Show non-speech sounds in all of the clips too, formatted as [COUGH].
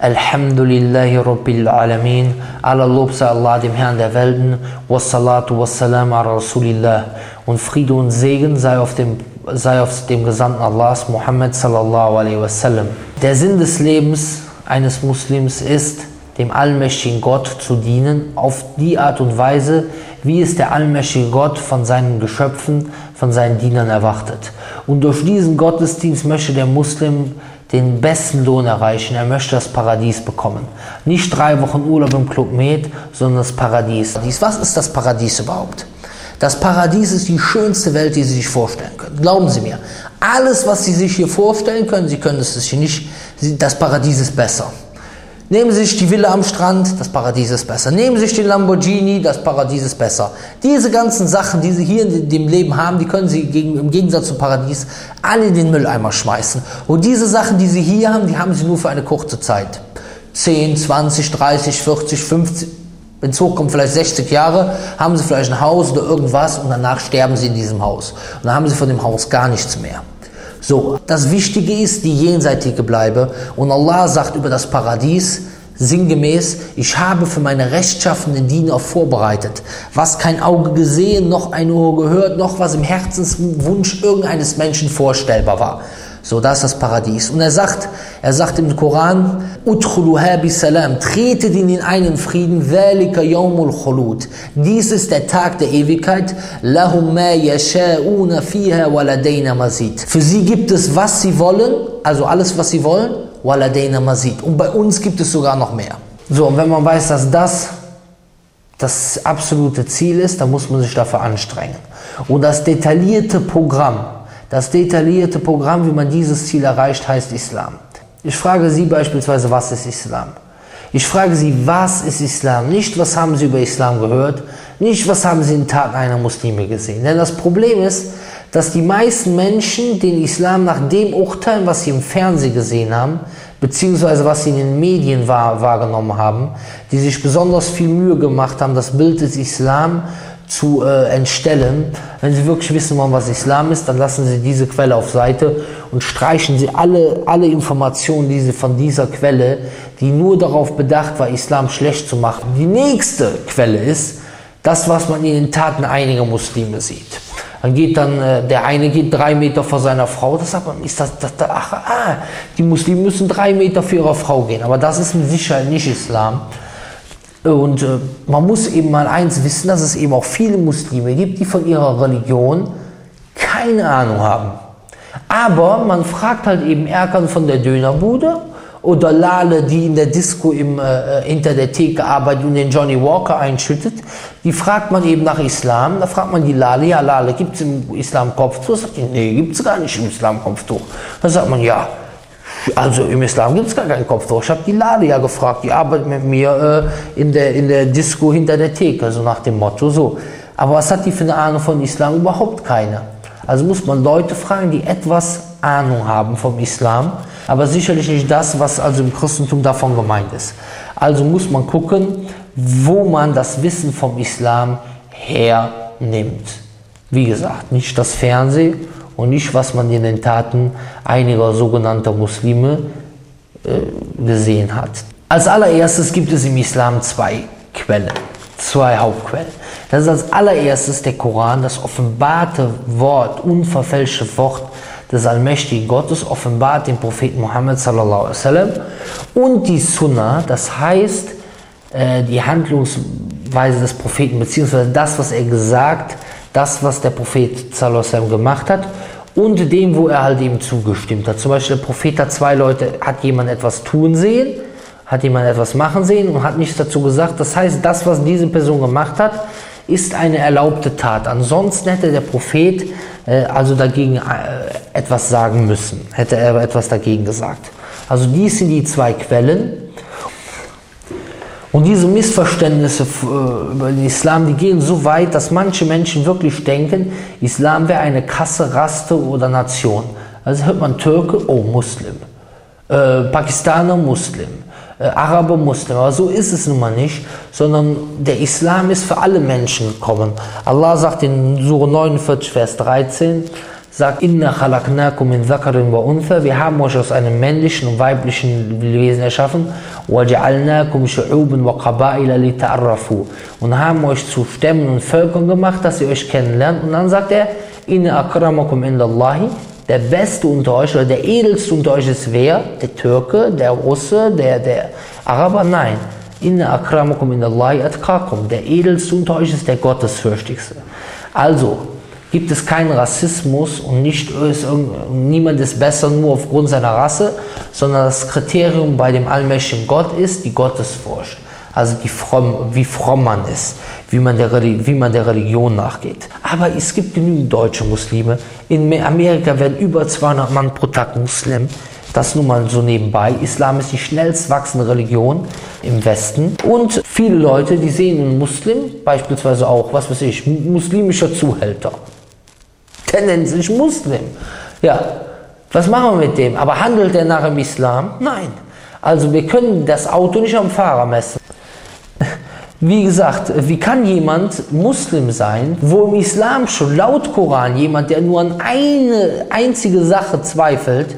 Alhamdulillahi Rabbil Alamin. Aller Lob sei Allah, dem Herrn der Welten. Wassalatu wassalam ala Rasulillah. Und Friede und Segen sei auf dem, sei auf dem Gesandten Allahs, Muhammad sallallahu alaihi wasallam. Der Sinn des Lebens eines Muslims ist, dem allmächtigen Gott zu dienen, auf die Art und Weise, wie es der allmächtige Gott von seinen Geschöpfen, von seinen Dienern erwartet. Und durch diesen Gottesdienst möchte der Muslim den besten Lohn erreichen. Er möchte das Paradies bekommen. Nicht drei Wochen Urlaub im Club Med, sondern das Paradies. Was ist das Paradies überhaupt? Das Paradies ist die schönste Welt, die Sie sich vorstellen können. Glauben Sie mir. Alles, was Sie sich hier vorstellen können, Sie können es sich nicht. Das Paradies ist besser. Nehmen Sie sich die Villa am Strand, das Paradies ist besser. Nehmen Sie sich den Lamborghini, das Paradies ist besser. Diese ganzen Sachen, die Sie hier in dem Leben haben, die können Sie gegen, im Gegensatz zum Paradies alle in den Mülleimer schmeißen. Und diese Sachen, die Sie hier haben, die haben Sie nur für eine kurze Zeit. 10, 20, 30, 40, 50, wenn es hochkommt, vielleicht 60 Jahre, haben Sie vielleicht ein Haus oder irgendwas und danach sterben Sie in diesem Haus. Und dann haben Sie von dem Haus gar nichts mehr. So, das Wichtige ist die jenseitige Bleibe. Und Allah sagt über das Paradies sinngemäß, ich habe für meine rechtschaffenden Diener vorbereitet, was kein Auge gesehen, noch ein Ohr gehört, noch was im Herzenswunsch irgendeines Menschen vorstellbar war. So, das ist das Paradies. Und er sagt, er sagt im Koran, bisalam, tretet in den einen Frieden, yawmul khulud. Dies ist der Tag der Ewigkeit, lahum yasha'una fiha waladayna mazid. Für sie gibt es, was sie wollen, also alles, was sie wollen, waladayna mazid. Und bei uns gibt es sogar noch mehr. So, und wenn man weiß, dass das das absolute Ziel ist, dann muss man sich dafür anstrengen. Und das detaillierte Programm, das detaillierte Programm, wie man dieses Ziel erreicht, heißt Islam. Ich frage Sie beispielsweise, was ist Islam? Ich frage Sie, was ist Islam? Nicht, was haben Sie über Islam gehört, nicht, was haben Sie in Taten einer Muslime gesehen. Denn das Problem ist, dass die meisten Menschen den Islam nach dem urteilen, was sie im Fernsehen gesehen haben, beziehungsweise was sie in den Medien wahr, wahrgenommen haben, die sich besonders viel Mühe gemacht haben, das Bild des Islam zu äh, entstellen. Wenn Sie wirklich wissen wollen, was Islam ist, dann lassen Sie diese Quelle auf Seite und streichen Sie alle, alle Informationen, die Sie von dieser Quelle, die nur darauf bedacht war, Islam schlecht zu machen. Die nächste Quelle ist das, was man in den Taten einiger Muslime sieht. Dann geht dann, äh, der eine geht drei Meter vor seiner Frau, das sagt man, ist das, das, das ach, ah, die Muslime müssen drei Meter für ihre Frau gehen, aber das ist mit Sicherheit nicht Islam. Und äh, man muss eben mal eins wissen, dass es eben auch viele Muslime gibt, die von ihrer Religion keine Ahnung haben. Aber man fragt halt eben Erkan von der Dönerbude oder Lale, die in der Disco im, äh, hinter der Theke arbeitet und den Johnny Walker einschüttet, die fragt man eben nach Islam. Da fragt man die Lale, ja Lale, gibt es im Islam Kopftuch? Sagt die, nee, gibt es gar nicht im Islam Kopftuch. Dann sagt man, ja, also im Islam gibt es gar kein Kopftuch. Ich habe die Lade ja gefragt, die arbeitet mit mir äh, in, der, in der Disco hinter der Theke, so nach dem Motto so. Aber was hat die für eine Ahnung von Islam? Überhaupt keine. Also muss man Leute fragen, die etwas Ahnung haben vom Islam, aber sicherlich nicht das, was also im Christentum davon gemeint ist. Also muss man gucken, wo man das Wissen vom Islam hernimmt. Wie gesagt, nicht das Fernsehen und nicht, was man in den Taten einiger sogenannter Muslime äh, gesehen hat. Als allererstes gibt es im Islam zwei Quellen, zwei Hauptquellen. Das ist als allererstes der Koran, das offenbarte Wort, unverfälschte Wort des allmächtigen Gottes, offenbart den Propheten Muhammad sallallahu alaihi wasallam und die Sunna, das heißt äh, die Handlungsweise des Propheten, beziehungsweise das, was er gesagt, das, was der Prophet sallallahu alaihi wasallam gemacht hat und dem, wo er halt eben zugestimmt hat. Zum Beispiel der Prophet hat zwei Leute, hat jemand etwas tun sehen, hat jemand etwas machen sehen und hat nichts dazu gesagt. Das heißt, das, was diese Person gemacht hat, ist eine erlaubte Tat. Ansonsten hätte der Prophet äh, also dagegen äh, etwas sagen müssen, hätte er etwas dagegen gesagt. Also dies sind die zwei Quellen. Und diese Missverständnisse äh, über den Islam, die gehen so weit, dass manche Menschen wirklich denken, Islam wäre eine Kasse, Raste oder Nation. Also hört man Türke, oh Muslim. äh, Pakistaner Muslim, äh, Araber Muslim. Aber so ist es nun mal nicht, sondern der Islam ist für alle Menschen gekommen. Allah sagt in Surah 49, Vers 13, sagt, Inna khalaqnakum min zakarin wa untha, wir haben euch aus einem männlichen und weiblichen Wesen erschaffen, wa shu'uban wa qaba'ila lita'arrafu und haben euch zu Stämmen und Völkern gemacht, dass ihr euch kennenlernt und dann sagt er, Inna akramakum indallahi, der Beste unter euch oder der Edelste unter euch ist wer? Der Türke, der Russe, der, der Araber? Nein. Inna akramakum indallahi atkakum, der Edelste unter euch ist der Gottesfürchtigste. Also, gibt es keinen Rassismus und nicht ist niemand ist besser nur aufgrund seiner Rasse, sondern das Kriterium bei dem allmächtigen Gott ist die Gottesfurcht. Also die fromm, wie fromm man ist, wie man, der, wie man der Religion nachgeht. Aber es gibt genügend deutsche Muslime. In Amerika werden über 200 Mann pro Tag Muslim. Das nur mal so nebenbei. Islam ist die schnellst wachsende Religion im Westen. Und viele Leute, die sehen einen Muslim, beispielsweise auch, was weiß ich, muslimischer Zuhälter. Sich Muslim. Ja, was machen wir mit dem? Aber handelt er nach dem Islam? Nein. Also wir können das Auto nicht am Fahrer messen. Wie gesagt, wie kann jemand Muslim sein, wo im Islam schon laut Koran jemand, der nur an eine einzige Sache zweifelt,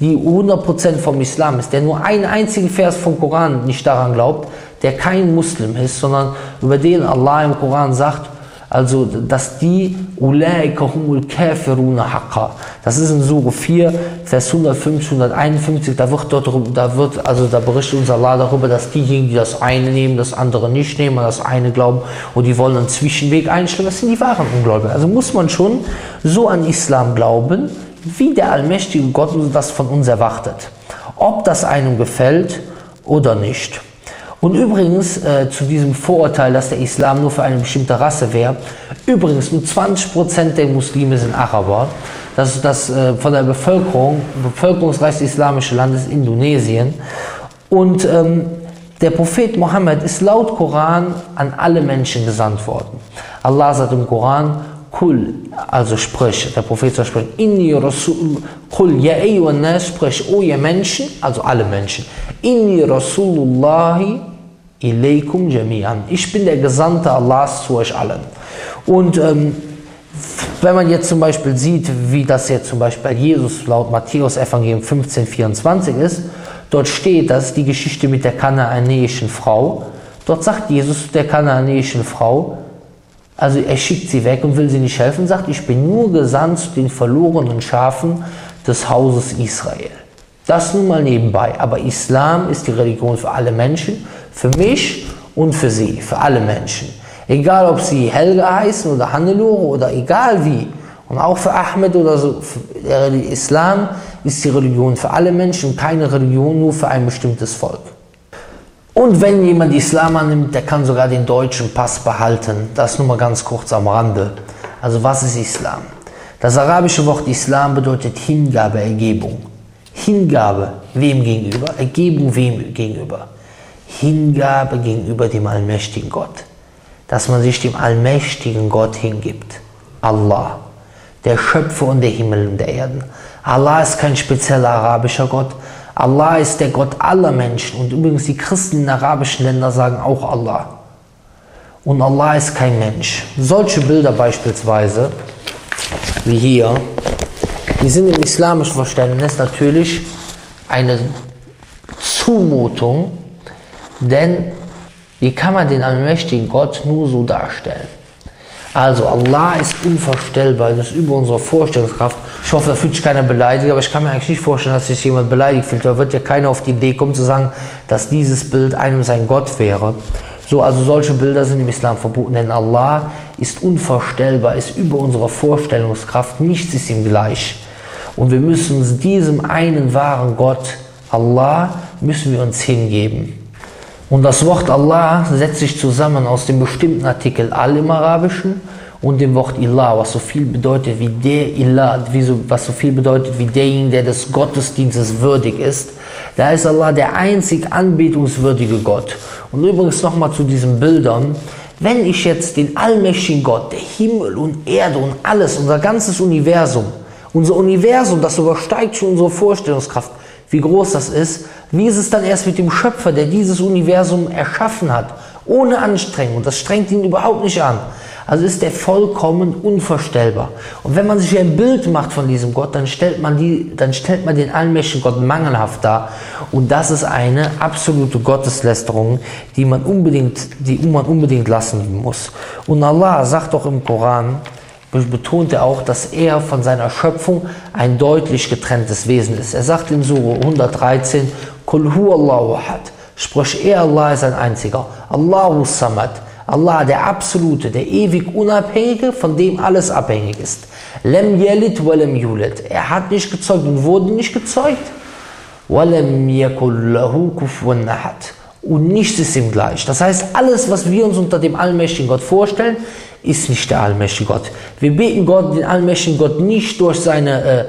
die 100% vom Islam ist, der nur einen einzigen Vers vom Koran nicht daran glaubt, der kein Muslim ist, sondern über den Allah im Koran sagt, also dass die Ulaika humul kafiruna haqqa. Das ist in Surah 4, Vers 150, 151, da wird dort, da wird, also da berichtet unser Allah darüber, dass diejenigen, die das eine nehmen, das andere nicht nehmen, das eine glauben und die wollen einen Zwischenweg einstellen, das sind die wahren Ungläubigen. Also muss man schon so an Islam glauben, wie der allmächtige Gott das von uns erwartet. Ob das einem gefällt oder nicht. Und übrigens äh, zu diesem Vorurteil, dass der Islam nur für eine bestimmte Rasse wäre, übrigens nur 20% der Muslime sind Araber. Das ist das äh, von der Bevölkerung, bevölkerungsreichste islamische Land ist Indonesien. Und ähm, der Prophet Mohammed ist laut Koran an alle Menschen gesandt worden. Allah sagt im Koran, Kul, also sprich, der Prophet soll sprechen, Inni Rasul, Kul, ya nas, sprich, o ihr Menschen, also alle Menschen, Inni Rasulullahi ilaykum jami'an. Ich bin der Gesandte Allahs zu euch allen. Und ähm, wenn man jetzt zum Beispiel sieht, wie das jetzt zum Beispiel bei Jesus laut Matthäus Evangelium 15,24 ist, dort steht, das die Geschichte mit der kanaanäischen Frau. Dort sagt Jesus der kanaanäischen Frau, also er schickt sie weg und will sie nicht helfen, sagt, ich bin nur gesandt zu den verlorenen Schafen des Hauses Israel. Das nun mal nebenbei. Aber Islam ist die Religion für alle Menschen, für mich und für sie, für alle Menschen. Egal, ob sie Helga heißen oder Hannelore oder egal wie. Und auch für Ahmed oder so. Der Islam ist die Religion für alle Menschen keine Religion nur für ein bestimmtes Volk. Und wenn jemand Islam annimmt, der kann sogar den deutschen Pass behalten. Das nur mal ganz kurz am Rande. Also was ist Islam? Das arabische Wort Islam bedeutet Hingabe, Ergebung. Hingabe wem gegenüber? Ergebung wem gegenüber? Hingabe gegenüber dem allmächtigen Gott. Dass man sich dem allmächtigen Gott hingibt. Allah, der Schöpfer und der Himmel und der Erden. Allah ist kein spezieller arabischer Gott. Allah ist der Gott aller Menschen. Und übrigens die Christen in arabischen Ländern sagen auch Allah. Und Allah ist kein Mensch. Solche Bilder beispielsweise, wie hier, die sind im islamischen Verständnis natürlich eine Zumutung, denn wie kann man den allmächtigen Gott nur so darstellen? Also Allah ist unvorstellbar, das ist über unsere Vorstellungskraft. Ich hoffe, da fühlt sich keiner beleidigt, aber ich kann mir eigentlich nicht vorstellen, dass sich jemand beleidigt fühlt. Da wird ja keiner auf die Idee kommen zu sagen, dass dieses Bild einem sein Gott wäre. So, also solche Bilder sind im Islam verboten, denn Allah ist unvorstellbar, ist über unsere Vorstellungskraft, nichts ist ihm gleich. Und wir müssen uns diesem einen wahren Gott, Allah, müssen wir uns hingeben. Und das Wort Allah setzt sich zusammen aus dem bestimmten Artikel Al im Arabischen und dem Wort Ilah, was so viel bedeutet wie der Ilah, was so viel bedeutet wie derjenige, der des Gottesdienstes würdig ist. Da ist Allah der einzig anbetungswürdige Gott. Und übrigens nochmal zu diesen Bildern. Wenn ich jetzt den allmächtigen Gott, der Himmel und Erde und alles, unser ganzes Universum, unser Universum, das übersteigt schon unsere Vorstellungskraft. wie groß das ist, wie ist es dann erst mit dem Schöpfer, der dieses Universum erschaffen hat, ohne Anstrengung, das strengt ihn überhaupt nicht an. Also ist der vollkommen unvorstellbar. Und wenn man sich ein Bild macht von diesem Gott, dann stellt man, die, dann stellt man den allmächtigen Gott mangelhaft dar. Und das ist eine absolute Gotteslästerung, die man unbedingt, die man unbedingt lassen muss. Und Allah sagt doch im Koran, betont er auch, dass er von seiner Schöpfung ein deutlich getrenntes Wesen ist. Er sagt in Surah 113, Kul hu Allahu ahad. Sprich, er Allah ist ein einziger. Allahu samad. Allah, der Absolute, der ewig Unabhängige, von dem alles abhängig ist. Lem yelit walem yulet. Er hat nicht gezeugt und wurde nicht gezeugt. Walem yakullahu kufuwan ahad. Und nichts ist ihm gleich. Das heißt, alles, was wir uns unter dem allmächtigen Gott vorstellen, ist nicht der allmächtige Gott. Wir beten Gott, den allmächtigen Gott nicht durch seine, äh,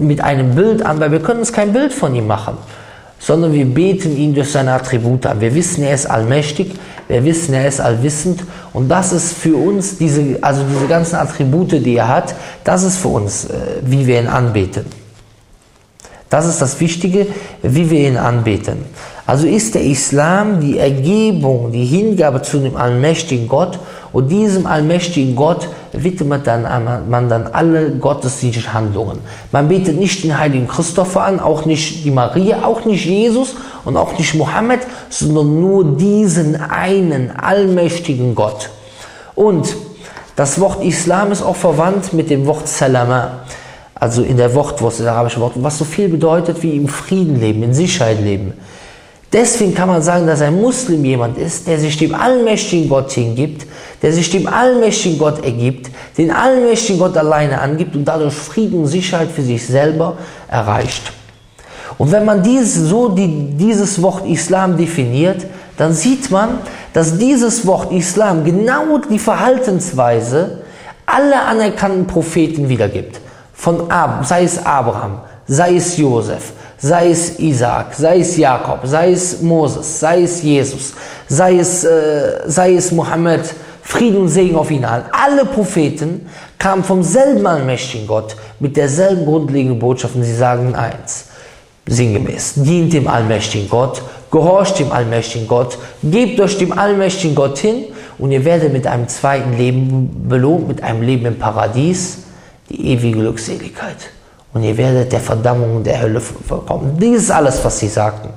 mit einem Bild an, weil wir können uns kein Bild von ihm machen, sondern wir beten ihn durch seine Attribute an. Wir wissen, er ist allmächtig, wir wissen, er ist allwissend und das ist für uns, diese, also diese ganzen Attribute, die er hat, das ist für uns, äh, wie wir ihn anbeten. Das ist das Wichtige, wie wir ihn anbeten. Also ist der Islam die Ergebung, die Hingabe zu dem allmächtigen Gott und diesem allmächtigen Gott widmet dann, man dann alle gottesdienstlichen Handlungen. Man betet nicht den heiligen Christopher an, auch nicht die Maria, auch nicht Jesus und auch nicht Mohammed, sondern nur diesen einen allmächtigen Gott. Und das Wort Islam ist auch verwandt mit dem Wort Salama, also in der Wortwurst, das arabische Wort, was so viel bedeutet wie im Frieden leben, in Sicherheit leben. Deswegen kann man sagen, dass ein Muslim jemand ist, der sich dem allmächtigen Gott hingibt, der sich dem allmächtigen Gott ergibt, den allmächtigen Gott alleine angibt und dadurch Frieden und Sicherheit für sich selber erreicht. Und wenn man dies, so die, dieses Wort Islam definiert, dann sieht man, dass dieses Wort Islam genau die Verhaltensweise aller anerkannten Propheten wiedergibt. Von Ab, sei es Abraham, sei es Josef, sei es Isaac, sei es Jakob, sei es Moses, sei es Jesus, sei es, äh, sei es Mohammed, Frieden und Segen auf ihn allen. Alle Propheten kamen vom selben allmächtigen Gott mit derselben grundlegenden Botschaft und sie sagen eins, sinngemäß, dient dem allmächtigen Gott, gehorcht dem allmächtigen Gott, gebt euch dem allmächtigen Gott hin und ihr werdet mit einem zweiten Leben belohnt, mit einem Leben im Paradies, die ewige Glückseligkeit und ihr werdet der Verdammung der Hölle verkommen. Dies ist alles, was sie sagten.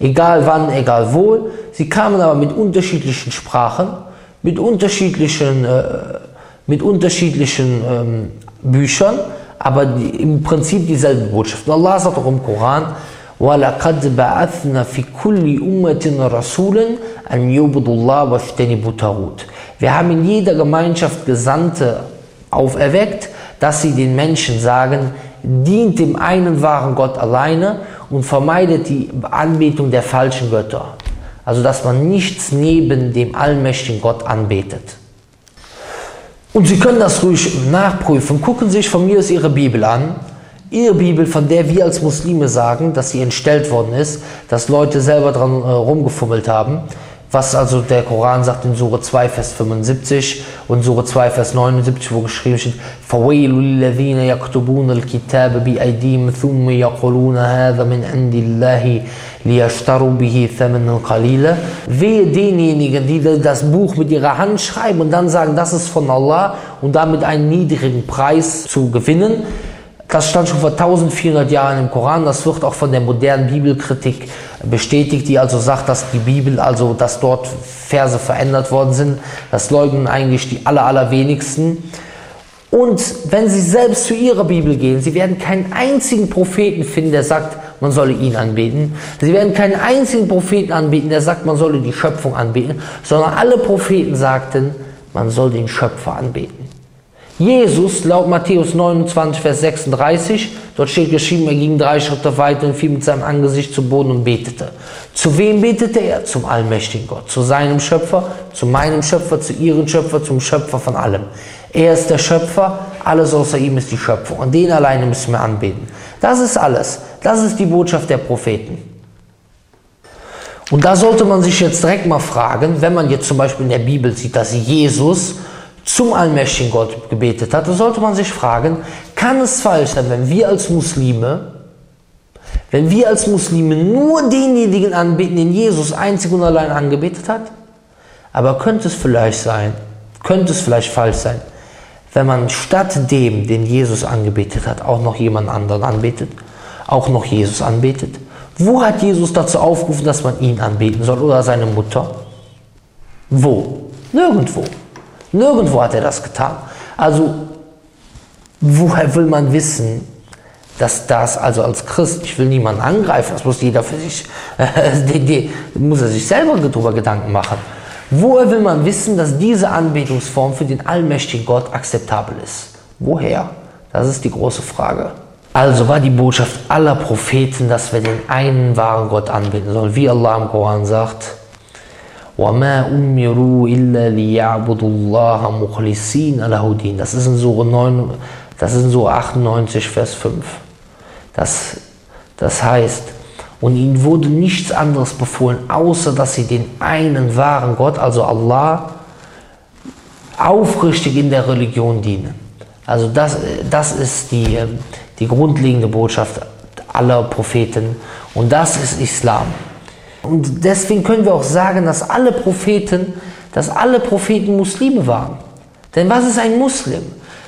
Egal wann, egal wo. Sie kamen aber mit unterschiedlichen Sprachen, mit unterschiedlichen, äh, mit unterschiedlichen ähm, Büchern, aber die, im Prinzip dieselbe Botschaft. Und Allah sagt auch im Koran, وَلَقَدْ بَعَثْنَا فِي كُلِّ أُمَّةٍ رَسُولًا أَنْ يُعْبُدُوا اللَّهَ وَاجْتَنِبُوا الطَّاغُوتَ Wir haben in jeder Gemeinschaft Gesandte auferweckt, dass sie den Menschen sagen, dient dem einen wahren Gott alleine und vermeidet die Anbetung der falschen Götter. Also dass man nichts neben dem allmächtigen Gott anbetet. Und Sie können das ruhig nachprüfen. Gucken Sie sich von mir aus Ihre Bibel an. Ihre Bibel, von der wir als Muslime sagen, dass sie entstellt worden ist, dass Leute selber dran äh, rumgefummelt haben was also der Koran sagt in Sure 2, Vers 75 und Sure 2, Vers 79, wo geschrieben steht, فَوَيْلُ لِلَّذِينَ يَكْتُبُونَ الْكِتَابَ بِأَيْدِيهِمْ ثُمَّ يَقُولُونَ هَذَا مِنْ عِنْدِ اللَّهِ لِيَشْتَرُوا بِهِ ثَمَنًا قَلِيلًا Wehe denjenigen, die das Buch mit ihrer Hand schreiben und dann sagen, das ist von Allah und damit einen niedrigen Preis zu gewinnen, das stand schon vor 1400 Jahren im Koran. Das wird auch von der modernen Bibelkritik bestätigt, die also sagt, dass die Bibel, also dass dort Verse verändert worden sind. Das leugnen eigentlich die aller, allerwenigsten. Und wenn Sie selbst zu Ihrer Bibel gehen, Sie werden keinen einzigen Propheten finden, der sagt, man solle ihn anbeten. Sie werden keinen einzigen Propheten anbeten, der sagt, man solle die Schöpfung anbeten, sondern alle Propheten sagten, man soll den Schöpfer anbeten. Jesus, laut Matthäus 29, Vers 36, dort steht geschrieben, er ging drei Schritte weiter und fiel mit seinem Angesicht zu Boden und betete. Zu wem betete er? Zum allmächtigen Gott, zu seinem Schöpfer, zu meinem Schöpfer, zu ihrem Schöpfer, zum Schöpfer von allem. Er ist der Schöpfer, alles außer ihm ist die Schöpfung und den alleine müssen wir anbeten. Das ist alles. Das ist die Botschaft der Propheten. Und da sollte man sich jetzt direkt mal fragen, wenn man jetzt zum Beispiel in der Bibel sieht, dass Jesus zum allmächtigen Gott gebetet hat, dann sollte man sich fragen, kann es falsch sein, wenn wir als Muslime, Wenn wir als Muslime nur denjenigen anbeten, den Jesus einzig und allein angebetet hat, aber könnte es vielleicht sein, könnte es vielleicht falsch sein, wenn man statt dem, den Jesus angebetet hat, auch noch jemand anderen anbetet, auch noch Jesus anbetet? Wo hat Jesus dazu aufgerufen, dass man ihn anbeten soll oder seine Mutter? Wo? Nirgendwo. Nirgendwo hat er das getan. Also, woher will man wissen, dass das, also als Christ, ich will niemanden angreifen, das muss jeder für sich, [LAUGHS] die, die, muss er sich selber darüber Gedanken machen. Woher will man wissen, dass diese Anbetungsform für den allmächtigen Gott akzeptabel ist? Woher? Das ist die große Frage. Also war die Botschaft aller Propheten, dass wir den einen wahren Gott anbeten sollen, wie Allah im Koran sagt. وَمَا أُمِّرُوا إِلَّا لِيَعْبُدُوا اللَّهَ مُخْلِصِينَ لَهُ دِينَ Das ist in Sura 9, das ist in Sura 98, Vers 5. Das, das heißt, und ihnen wurde nichts anderes befohlen, außer dass sie den einen wahren Gott, also Allah, aufrichtig in der Religion dienen. Also das, das ist die, die grundlegende Botschaft aller Propheten und das ist Islam. Und deswegen können wir auch sagen, dass alle Propheten, dass alle Propheten Muslime waren. Denn was ist ein Muslim?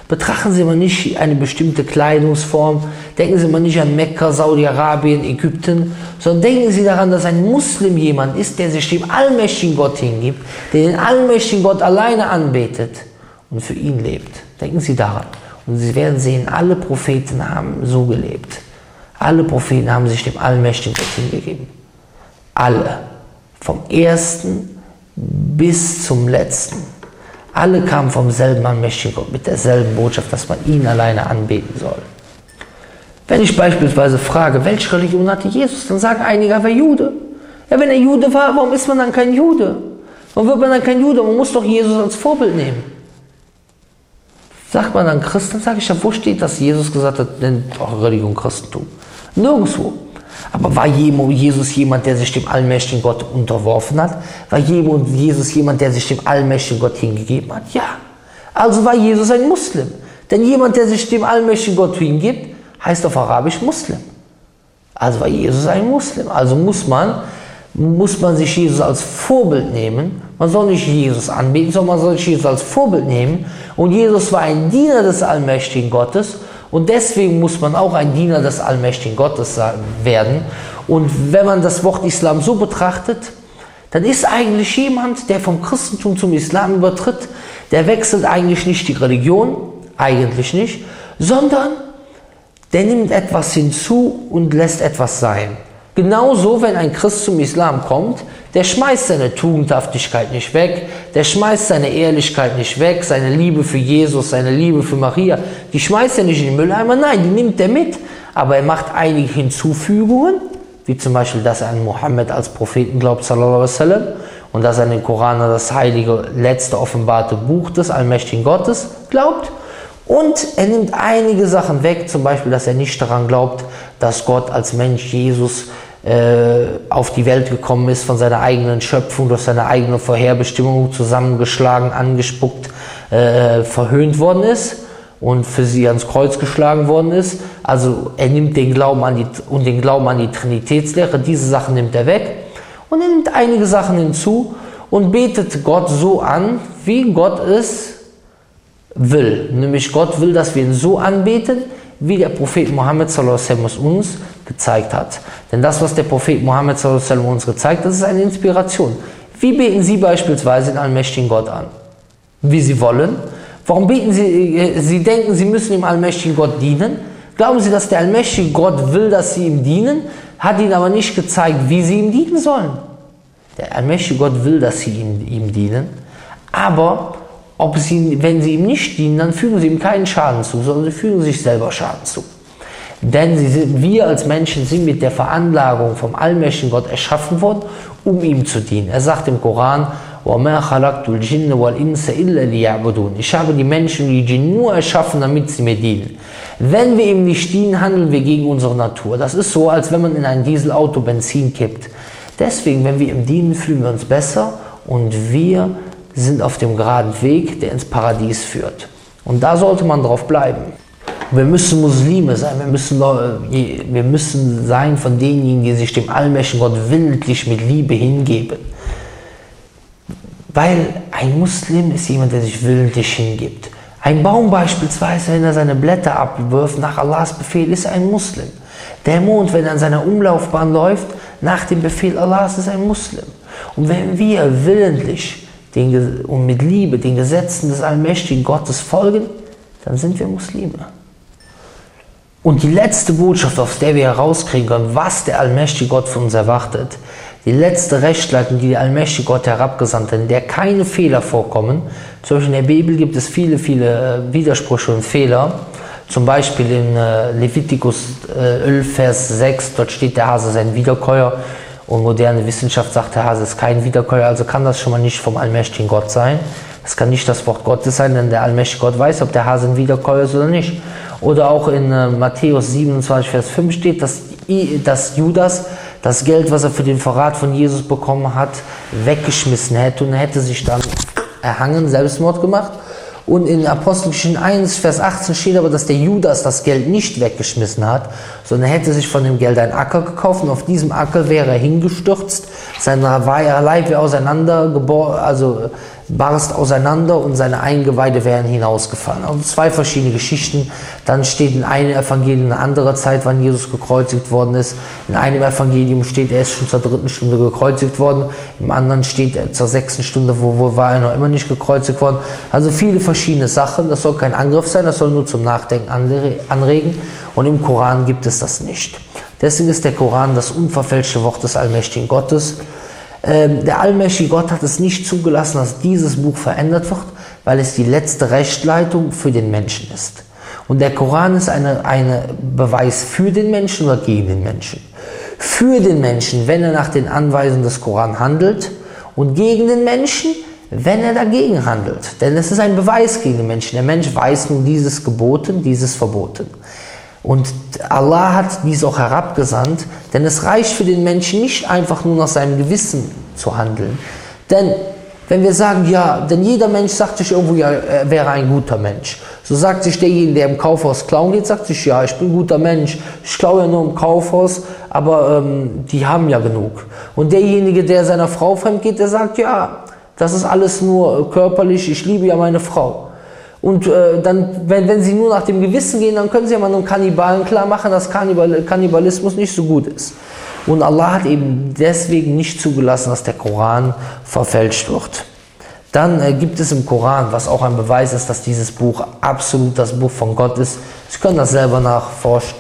Betrachten Sie mal nicht eine bestimmte Kleidungsform, denken Sie mal nicht an Mekka, Saudi-Arabien, Ägypten, sondern denken Sie daran, dass ein Muslim jemand ist, der sich dem allmächtigen Gott hingibt, der den allmächtigen Gott alleine anbetet und für ihn lebt. Denken Sie daran. Und Sie werden sehen, alle Propheten haben so gelebt. Alle Propheten haben sich dem allmächtigen Gott hingegeben. Alle. Vom ersten bis zum letzten. Alle kamen vom selben allmächtigen Gott mit derselben Botschaft, dass man ihn alleine anbeten soll. Wenn ich beispielsweise frage, welche Religion hatte Jesus, dann sagen einige, er war Jude. Ja, wenn er Jude war, warum ist man dann kein Jude? Warum wird man dann kein Jude? Man muss doch Jesus als Vorbild nehmen. Sagt man dann Christ, dann sage ich ja, wo steht, dass Jesus gesagt hat, nennt eure Religion Christentum? Nirgendwo. Aber war Jesus jemand, der sich dem allmächtigen Gott unterworfen hat? War Jesus jemand, der sich dem allmächtigen Gott hingegeben hat? Ja. Also war Jesus ein Muslim. Denn jemand, der sich dem allmächtigen Gott hingibt, heißt auf Arabisch Muslim. Also war Jesus ein Muslim. Also muss man, muss man sich Jesus als Vorbild nehmen man soll nicht Jesus anbeten, sondern man soll sich Jesus als Vorbild nehmen. Und Jesus war ein Diener des allmächtigen Gottes. Und deswegen muss man auch ein Diener des allmächtigen Gottes werden. Und wenn man das Wort Islam so betrachtet, dann ist eigentlich jemand, der vom Christentum zum Islam übertritt, der wechselt eigentlich nicht die Religion, eigentlich nicht, sondern der nimmt etwas hinzu und lässt etwas sein. Genauso, wenn ein Christ zum Islam kommt, der schmeißt seine Tugendhaftigkeit nicht weg, der schmeißt seine Ehrlichkeit nicht weg, seine Liebe für Jesus, seine Liebe für Maria, die schmeißt er nicht in den Mülleimer, nein, die nimmt er mit, aber er macht einige Hinzufügungen, wie zum Beispiel, dass er an Mohammed als Propheten glaubt, sallallahu alaihi wasallam, und dass er an den Koran, das heilige, letzte offenbarte Buch des allmächtigen Gottes glaubt, und er nimmt einige Sachen weg, zum Beispiel, dass er nicht daran glaubt, dass Gott als Mensch Jesus auf die Welt gekommen ist, von seiner eigenen Schöpfung, durch seine eigene Vorherbestimmung zusammengeschlagen, angespuckt, äh, verhöhnt worden ist und für sie ans Kreuz geschlagen worden ist. Also er nimmt den Glauben an die, und den Glauben an die Trinitätslehre, diese Sachen nimmt er weg und er nimmt einige Sachen hinzu und betet Gott so an, wie Gott es will. Nämlich Gott will, dass wir ihn so anbeten, wie der Prophet Mohammed uns gezeigt hat. Denn das, was der Prophet Mohammed uns gezeigt hat, ist eine Inspiration. Wie beten Sie beispielsweise den allmächtigen Gott an? Wie Sie wollen? Warum beten Sie, äh, Sie denken, Sie müssen dem allmächtigen Gott dienen? Glauben Sie, dass der allmächtige Gott will, dass Sie ihm dienen, hat Ihnen aber nicht gezeigt, wie Sie ihm dienen sollen. Der allmächtige Gott will, dass Sie ihm, ihm dienen, aber ob sie, wenn sie ihm nicht dienen, dann fügen sie ihm keinen Schaden zu, sondern sie fügen sich selber Schaden zu. Denn sind, wir als Menschen sind mit der Veranlagung vom allmächtigen Gott erschaffen worden, um ihm zu dienen. Er sagt im Koran, ich habe die Menschen und die Djinn nur erschaffen, damit sie mir dienen. Wenn wir ihm nicht dienen, handeln wir gegen unsere Natur. Das ist so, als wenn man in ein Dieselauto Benzin kippt. Deswegen, wenn wir ihm dienen, fühlen wir uns besser und wir sind auf dem geraden Weg, der ins Paradies führt. Und da sollte man drauf bleiben. Wir müssen Muslime sein, wir müssen, wir müssen sein von denjenigen, die sich dem allmächtigen Gott willentlich mit Liebe hingeben. Weil ein Muslim ist jemand, der sich willentlich hingibt. Ein Baum beispielsweise, wenn er seine Blätter abwirft, nach Allahs Befehl, ist ein Muslim. Der Mond, wenn er an seiner Umlaufbahn läuft, nach dem Befehl Allahs, ist ein Muslim. Und wenn wir willentlich den, und mit Liebe den Gesetzen des allmächtigen Gottes folgen, dann sind wir Muslime. Und die letzte Botschaft, aus der wir herauskriegen können, was der allmächtige Gott von uns erwartet, die letzte Rechtsleitung, die der allmächtige Gott herabgesandt hat, in der keine Fehler vorkommen. Zum Beispiel in der Bibel gibt es viele, viele äh, Widersprüche und Fehler. Zum Beispiel in äh, Levitikus 11, äh, Vers 6, dort steht, der Hase ist ein Wiederkäuer. Und moderne Wissenschaft sagt, der Hase ist kein Wiederkäuer, also kann das schon mal nicht vom allmächtigen Gott sein. Das kann nicht das Wort Gottes sein, denn der allmächtige Gott weiß, ob der Hase ein Wiederkäuer ist oder nicht. Oder auch in Matthäus 27, Vers 5 steht, dass, dass Judas das Geld, was er für den Verrat von Jesus bekommen hat, weggeschmissen hätte und er hätte sich dann erhangen, Selbstmord gemacht. Und in Apostelgeschichten 1, Vers 18 steht aber, dass der Judas das Geld nicht weggeschmissen hat, sondern er hätte sich von dem Geld einen Acker gekauft und auf diesem Acker wäre er hingestürzt, sein Leib wäre auseinandergeboren, also barst auseinander und seine Eingeweide werden hinausgefallen. Also zwei verschiedene Geschichten. Dann steht in einem Evangelium eine andere Zeit, wann Jesus gekreuzigt worden ist. In einem Evangelium steht, er ist schon zur dritten Stunde gekreuzigt worden. Im anderen steht er zur sechsten Stunde, wo, wo war er noch immer nicht gekreuzigt worden. Also viele verschiedene Sachen. Das soll kein Angriff sein, das soll nur zum Nachdenken anregen. Und im Koran gibt es das nicht. Deswegen ist der Koran das unverfälschte Wort des allmächtigen Gottes. Ähm, der allmächtige Gott hat es nicht zugelassen, dass dieses Buch verändert wird, weil es die letzte Rechtleitung für den Menschen ist. Und der Koran ist ein eine Beweis für den Menschen oder gegen den Menschen. Für den Menschen, wenn er nach den Anweisungen des Koran handelt und gegen den Menschen, wenn er dagegen handelt. Denn es ist ein Beweis gegen den Menschen. Der Mensch weiß nun dieses geboten, dieses verboten. Und Allah hat dies auch herabgesandt, denn es reicht für den Menschen nicht einfach nur nach seinem Gewissen zu handeln. Denn wenn wir sagen, ja, denn jeder Mensch sagt sich irgendwo, ja, er wäre ein guter Mensch. So sagt sich derjenige, der im Kaufhaus klauen geht, sagt sich, ja, ich bin ein guter Mensch. Ich klaue ja nur im Kaufhaus, aber ähm, die haben ja genug. Und derjenige, der seiner Frau fremd geht, der sagt, ja, das ist alles nur körperlich, ich liebe ja meine Frau. Und äh, dann, wenn, wenn sie nur nach dem Gewissen gehen, dann können sie ja mal einem Kannibalen klar machen, dass Kannibal Kannibalismus nicht so gut ist. Und Allah hat eben deswegen nicht zugelassen, dass der Koran verfälscht wird. Dann äh, gibt es im Koran, was auch ein Beweis ist, dass dieses Buch absolut das Buch von Gott ist. Sie können das selber nachforschen.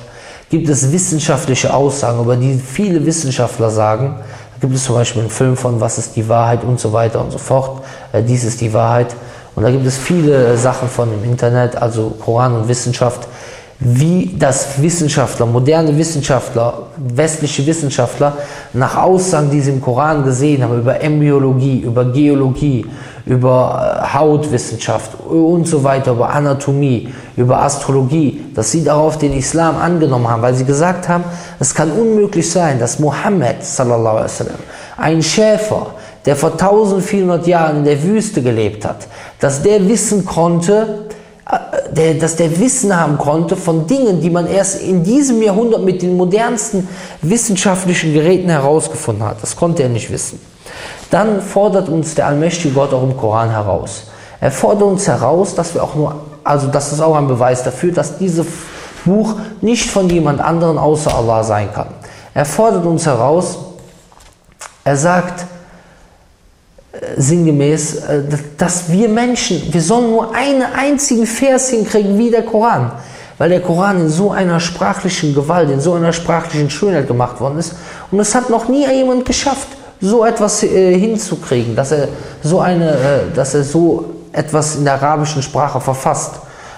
Gibt es wissenschaftliche Aussagen, über die viele Wissenschaftler sagen. Da gibt es zum Beispiel einen Film von Was ist die Wahrheit und so weiter und so fort. Äh, dies ist die Wahrheit. Und da gibt es viele Sachen von im Internet, also Koran und Wissenschaft, wie das Wissenschaftler, moderne Wissenschaftler, westliche Wissenschaftler nach Aussagen, die sie im Koran gesehen haben, über Embryologie, über Geologie, über äh, Hautwissenschaft und so weiter, über Anatomie, über Astrologie, dass sie darauf den Islam angenommen haben, weil sie gesagt haben, es kann unmöglich sein, dass Mohammed, sallallahu alaihi wasallam, ein Schäfer, der vor 1400 Jahren in der Wüste gelebt hat, dass der wissen konnte, äh, der, dass der Wissen haben konnte von Dingen, die man erst in diesem Jahrhundert mit den modernsten wissenschaftlichen Geräten herausgefunden hat. Das konnte er nicht wissen. Dann fordert uns der allmächtige Gott auch im Koran heraus. Er fordert uns heraus, dass wir auch nur, also das ist auch ein Beweis dafür, dass dieses Buch nicht von jemand anderen außer Allah sein kann. Er fordert uns heraus, er sagt, sinngemäß, äh, dass wir Menschen, wir sollen nur einen einzigen Vers hinkriegen wie der Koran. Weil der Koran in so einer sprachlichen Gewalt, in so einer sprachlichen Schönheit gemacht worden ist. Und es hat noch nie jemand geschafft, so etwas äh, hinzukriegen, dass er so eine, äh, dass er so etwas in der arabischen Sprache verfasst.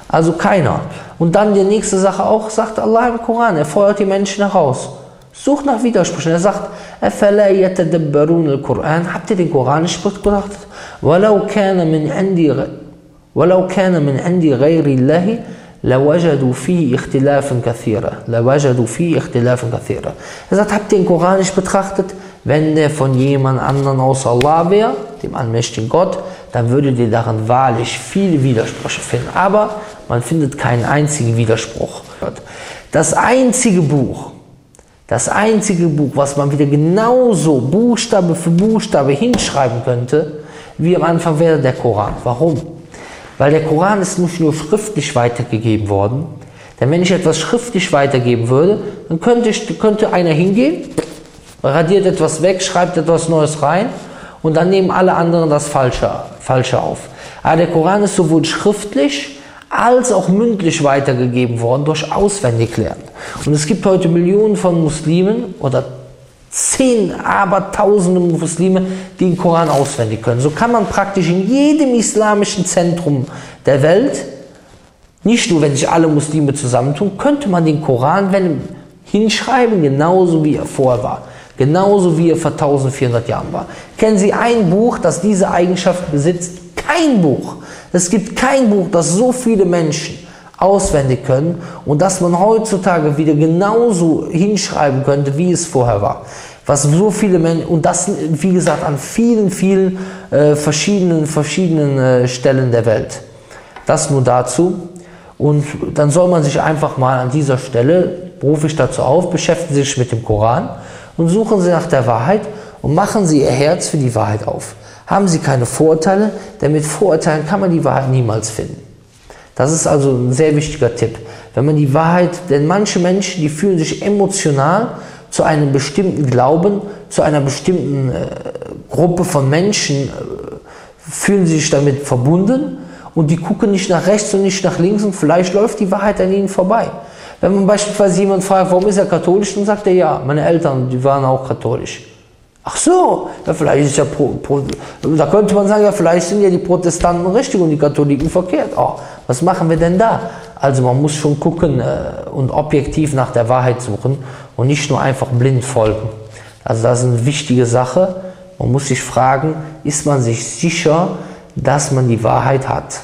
Also keiner. Und dann die nächste Sache auch, sagt Allah im Koran, er feuert die Menschen heraus. Sucht nach Widersprüchen. Er sagt, أفلا يتدبرون القرآن habt ihr den Koran nicht betrachtet ولو كان من عندي ولو كان من عندي غير الله لوجدوا فيه اختلافا كثيرا لوجدوا فيه اختلافا كثيرا Er sagt, habt ihr den Koran nicht betrachtet? Wenn der von jemand anderen außer Allah wäre, dem allmächtigen Gott, dann würdet ihr darin wahrlich viele Widersprüche finden. Aber man findet keinen einzigen Widerspruch. Das einzige Buch, das einzige Buch, was man wieder genauso Buchstabe für Buchstabe hinschreiben könnte, wie am Anfang wäre der Koran. Warum? Weil der Koran ist nicht nur schriftlich weitergegeben worden. Denn wenn ich etwas schriftlich weitergeben würde, dann könnte, ich, könnte einer hingehen, radiert etwas weg, schreibt etwas Neues rein und dann nehmen alle anderen das Falsche, Falsche auf. Aber der Koran ist sowohl schriftlich als auch mündlich weitergegeben worden durch Auswendiglernen. Und es gibt heute Millionen von Muslimen oder zehn, aber tausende Muslime, die den Koran auswendig können. So kann man praktisch in jedem islamischen Zentrum der Welt, nicht nur wenn sich alle Muslime zusammentun, könnte man den Koran wenn, hinschreiben, genauso wie er vorher war. Genauso wie er vor 1400 Jahren war. Kennen Sie ein Buch, das diese Eigenschaft besitzt? Kein Buch. Es gibt kein Buch, das so viele Menschen auswendig können und dass man heutzutage wieder genauso hinschreiben könnte, wie es vorher war. Was so viele Menschen, und das, wie gesagt, an vielen, vielen äh, verschiedenen, verschiedenen äh, Stellen der Welt. Das nur dazu. Und dann soll man sich einfach mal an dieser Stelle, rufe ich dazu auf, beschäftigen Sie sich mit dem Koran und suchen Sie nach der Wahrheit und machen Sie Ihr Herz für die Wahrheit auf. Haben Sie keine Vorurteile, denn mit Vorurteilen kann man die Wahrheit niemals finden. Das ist also ein sehr wichtiger Tipp. Wenn man die Wahrheit, denn manche Menschen, die fühlen sich emotional zu einem bestimmten Glauben, zu einer bestimmten äh, Gruppe von Menschen, äh, fühlen sich damit verbunden und die gucken nicht nach rechts und nicht nach links und vielleicht läuft die Wahrheit an ihnen vorbei. Wenn man beispielsweise jemand fragt, warum ist er katholisch, dann sagt er ja, meine Eltern, die waren auch katholisch. Ach so, ja, vielleicht ist ja pro, pro, da könnte man sagen, ja, vielleicht sind ja die Protestanten richtig und die Katholiken verkehrt. Oh, was machen wir denn da? Also man muss schon gucken äh, und objektiv nach der Wahrheit suchen und nicht nur einfach blind folgen. Also das ist eine wichtige Sache. Man muss sich fragen, ist man sich sicher, dass man die Wahrheit hat?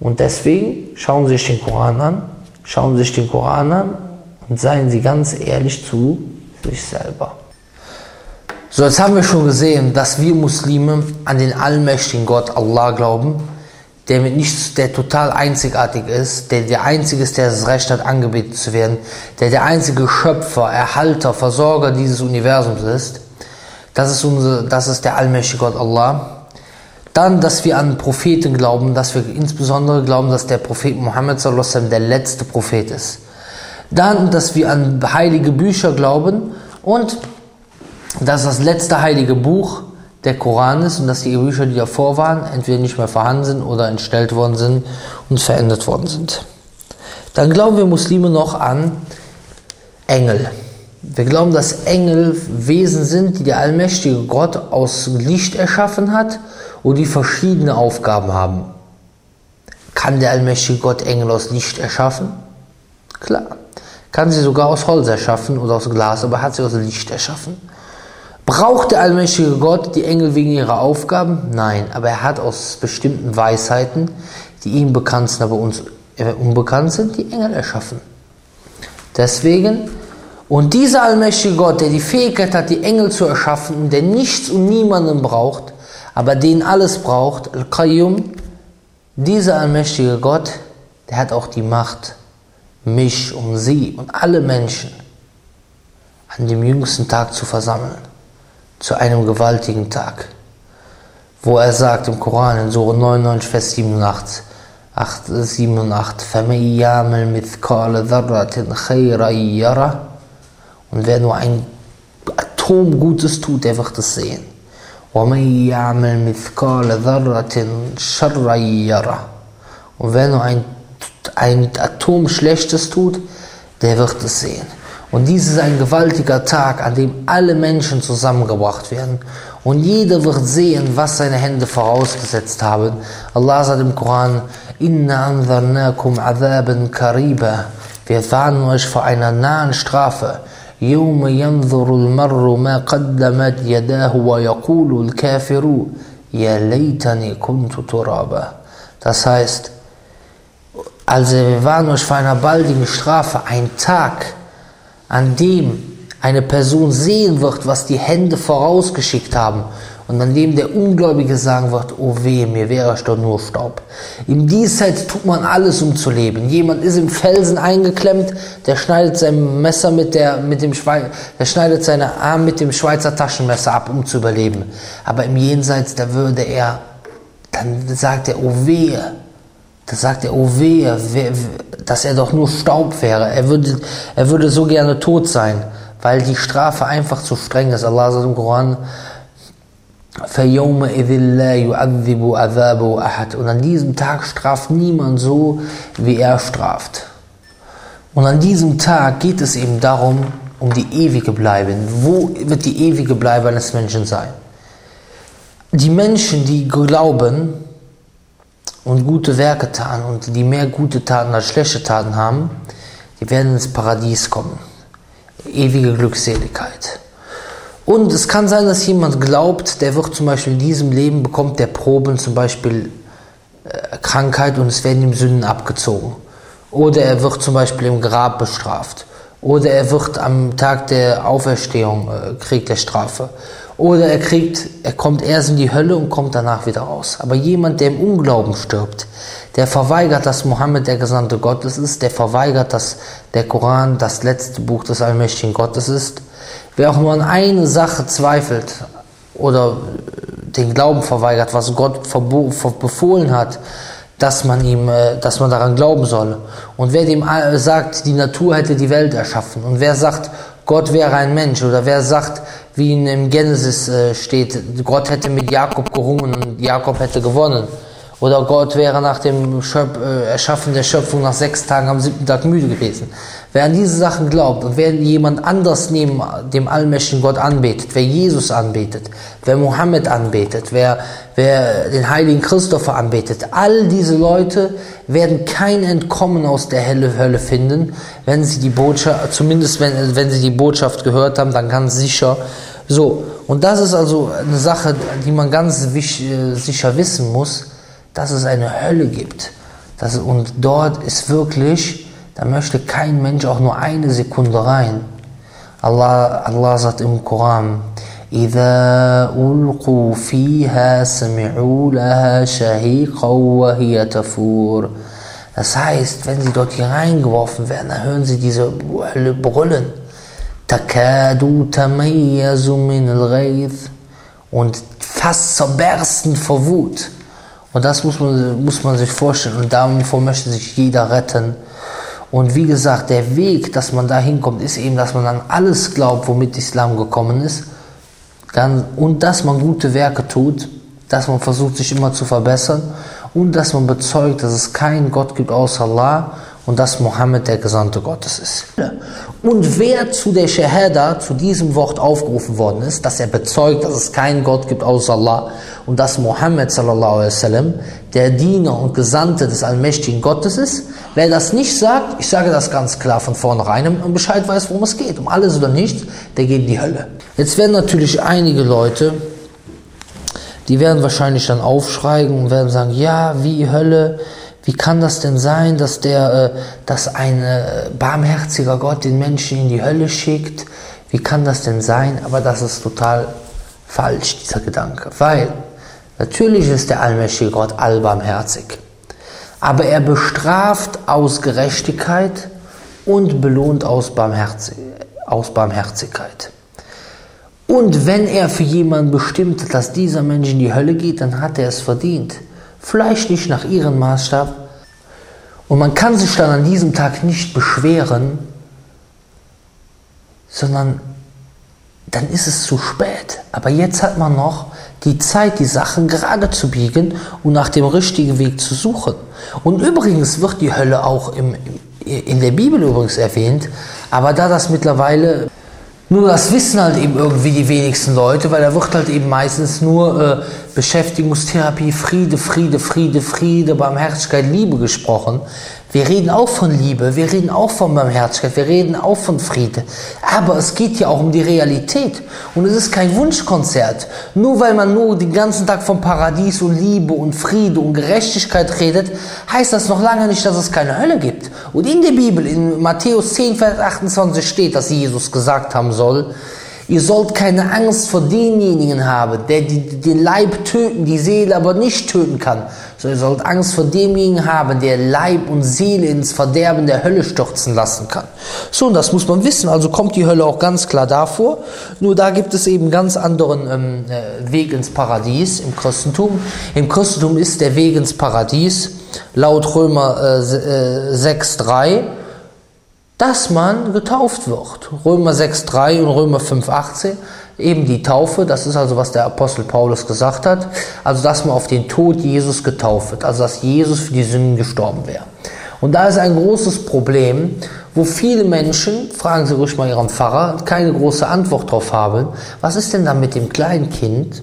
Und deswegen schauen Sie sich den Koran an, schauen Sie sich den Koran an und seien Sie ganz ehrlich zu sich selber. So, jetzt haben wir schon gesehen, dass wir Muslime an den allmächtigen Gott Allah glauben, der mit nichts, der total einzigartig ist, der der einzige ist, der das Recht hat, angebetet zu werden, der der einzige Schöpfer, Erhalter, Versorger dieses Universums ist. Das ist, unsere, das ist der allmächtige Gott Allah. Dann, dass wir an Propheten glauben, dass wir insbesondere glauben, dass der Prophet Muhammad der letzte Prophet ist. Dann, dass wir an heilige Bücher glauben und dass das letzte heilige Buch der Koran ist und dass die Bücher, die davor waren, entweder nicht mehr vorhanden sind oder entstellt worden sind und verändert worden sind. Dann glauben wir Muslime noch an Engel. Wir glauben, dass Engel Wesen sind, die der allmächtige Gott aus Licht erschaffen hat und die verschiedene Aufgaben haben. Kann der allmächtige Gott Engel aus Licht erschaffen? Klar. Kann sie sogar aus Holz erschaffen oder aus Glas, aber hat sie aus Licht erschaffen? Braucht der allmächtige Gott die Engel wegen ihrer Aufgaben? Nein, aber er hat aus bestimmten Weisheiten, die ihm bekannt sind, aber uns unbekannt sind, die Engel erschaffen. Deswegen, und dieser allmächtige Gott, der die Fähigkeit hat, die Engel zu erschaffen, der nichts und niemanden braucht, aber den alles braucht, Al-Qayyum, dieser allmächtige Gott, der hat auch die Macht, mich und sie und alle Menschen an dem jüngsten Tag zu versammeln zu einem gewaltigen Tag, wo er sagt im Koran in Surah 99, Vers 7 und 8, 8 7 und 8, und wer nur ein Atom Gutes tut, der wird es sehen. Und wer nur ein, ein Atom Schlechtes tut, der wird es sehen. Und dies ist ein gewaltiger Tag, an dem alle Menschen zusammengebracht werden. Und jeder wird sehen, was seine Hände vorausgesetzt haben. Allah sagt im Koran, Inna anzarnakum azaban kariba. Wir warnen euch vor einer nahen Strafe. يوم ينظر المرء ما قدمت يداه ويقول الكافر يا ليتني كنت ترابا. Das heißt, also wir warnen euch vor einer baldigen Strafe, ein Tag, an dem eine Person sehen wird, was die Hände vorausgeschickt haben und an dem der Ungläubige sagen wird, oh weh, mir wäre ich doch nur Staub. Im Diesseits tut man alles, um zu leben. Jemand ist im Felsen eingeklemmt, der schneidet sein Messer mit, der, mit dem Schweizer, der schneidet seine Arme mit dem Schweizer Taschenmesser ab, um zu überleben. Aber im Jenseits, da würde er, dann sagt er, oh wehe, da sagt er, oh wehe, dass er doch nur Staub wäre. Er würde, er würde so gerne tot sein, weil die Strafe einfach zu streng ist. Allah sagt im Koran, und an diesem Tag straft niemand so, wie er straft. Und an diesem Tag geht es eben darum, um die ewige Bleibe. Wo wird die ewige Bleibe eines Menschen sein? Die Menschen, die glauben und gute Werke taten und die mehr gute Taten als schlechte Taten haben, die werden ins Paradies kommen. Ewige Glückseligkeit. Und es kann sein, dass jemand glaubt, der wird zum Beispiel in diesem Leben bekommt der Proben zum Beispiel äh, Krankheit und es werden ihm Sünden abgezogen. Oder er wird zum Beispiel im Grab bestraft. Oder er wird am Tag der Auferstehung äh, kriegt er Strafe. Oder er kriegt, er kommt erst in die Hölle und kommt danach wieder raus. Aber jemand, der im Unglauben stirbt, der verweigert, dass Mohammed der Gesandte Gottes ist, der verweigert, dass der Koran das letzte Buch des allmächtigen Gottes ist, Wer auch nur an eine Sache zweifelt oder den Glauben verweigert, was Gott befohlen hat, dass man ihm, äh, dass man daran glauben soll. Und wer dem äh, sagt, die Natur hätte die Welt erschaffen. Und wer sagt, Gott wäre ein Mensch. Oder wer sagt, wie in Genesis äh, steht, Gott hätte mit Jakob gerungen und Jakob hätte gewonnen. Oder Gott wäre nach dem Schöp Erschaffen der Schöpfung nach sechs Tagen am siebten Tag müde gewesen. Wer an diese Sachen glaubt und wer jemand anders neben dem allmächtigen Gott anbetet, wer Jesus anbetet, wer Mohammed anbetet, wer, wer den heiligen Christopher anbetet, all diese Leute werden kein Entkommen aus der Hölle, Hölle finden, wenn sie die Botschaft, zumindest wenn, wenn sie die Botschaft gehört haben, dann ganz sicher. So, und das ist also eine Sache, die man ganz äh, sicher wissen muss, dass es eine Hölle gibt. Das, und dort ist wirklich da möchte kein Mensch auch nur eine Sekunde rein. Allah, Allah sagt im Koran, إذا ألقوا فيها سمعوا لها شهيقا وهي تفور. Das heißt, wenn sie dort hier reingeworfen werden, dann hören sie diese Hölle brüllen. Takadu tamayyazu min al und fast zerbersten vor Wut. Und das muss man, muss man sich vorstellen. Und davor möchte sich jeder retten. Und wie gesagt, der Weg, dass man da hinkommt, ist eben, dass man an alles glaubt, womit Islam gekommen ist. Und dass man gute Werke tut, dass man versucht, sich immer zu verbessern und dass man bezeugt, dass es keinen Gott gibt außer Allah und dass Mohammed der Gesandte Gottes ist. Und wer zu der Shahada, zu diesem Wort aufgerufen worden ist, dass er bezeugt, dass es keinen Gott gibt außer Allah und dass Mohammed sallallahu der Diener und Gesandte des allmächtigen Gottes ist, wer das nicht sagt, ich sage das ganz klar von vornherein und Bescheid weiß, worum es geht, um alles oder nichts, der geht in die Hölle. Jetzt werden natürlich einige Leute, die werden wahrscheinlich dann aufschreien und werden sagen, ja, wie Hölle, wie kann das denn sein, dass der, äh, dass ein äh, barmherziger Gott den Menschen in die Hölle schickt? Wie kann das denn sein? Aber das ist total falsch, dieser Gedanke. Weil natürlich ist der allmächtige Gott allbarmherzig. Aber er bestraft aus Gerechtigkeit und belohnt aus, Barmherzig aus Barmherzigkeit. Und wenn er für jemanden bestimmt, dass dieser Mensch in die Hölle geht, dann hat er es verdient vielleicht nicht nach ihrem Maßstab. Und man kann sich dann an diesem Tag nicht beschweren, sondern dann ist es zu spät. Aber jetzt hat man noch die Zeit, die Sachen gerade zu biegen und nach dem richtigen Weg zu suchen. Und übrigens wird die Hölle auch im, in der Bibel übrigens erwähnt, aber da das mittlerweile nur das wissen halt eben irgendwie die wenigsten Leute, weil da wird halt eben meistens nur äh, Beschäftigungstherapie, Friede, Friede, Friede, Friede, Barmherzigkeit, Liebe gesprochen. Wir reden auch von Liebe, wir reden auch von Barmherzigkeit, wir reden auch von Friede. Aber es geht ja auch um die Realität. Und es ist kein Wunschkonzert. Nur weil man nur den ganzen Tag von Paradies und Liebe und Friede und Gerechtigkeit redet, heißt das noch lange nicht, dass es keine Hölle gibt. Und in der Bibel, in Matthäus 10, Vers 28 steht, dass Jesus gesagt haben soll, Ihr sollt keine Angst vor denjenigen haben, der den Leib töten, die Seele aber nicht töten kann. So ihr sollt Angst vor demjenigen haben, der Leib und Seele ins Verderben der Hölle stürzen lassen kann. So, und das muss man wissen. Also kommt die Hölle auch ganz klar davor. Nur da gibt es eben ganz anderen ähm, äh, Weg ins Paradies im Christentum. Im Christentum ist der Weg ins Paradies laut Römer äh, äh, 6,3 dass man getauft wird. Römer 6,3 und Römer 5,18, eben die Taufe, das ist also, was der Apostel Paulus gesagt hat, also dass man auf den Tod Jesus getauft wird, also dass Jesus für die Sünden gestorben wäre. Und da ist ein großes Problem, wo viele Menschen, fragen Sie ruhig mal Ihren Pfarrer, keine große Antwort darauf haben, was ist denn dann mit dem kleinen Kind,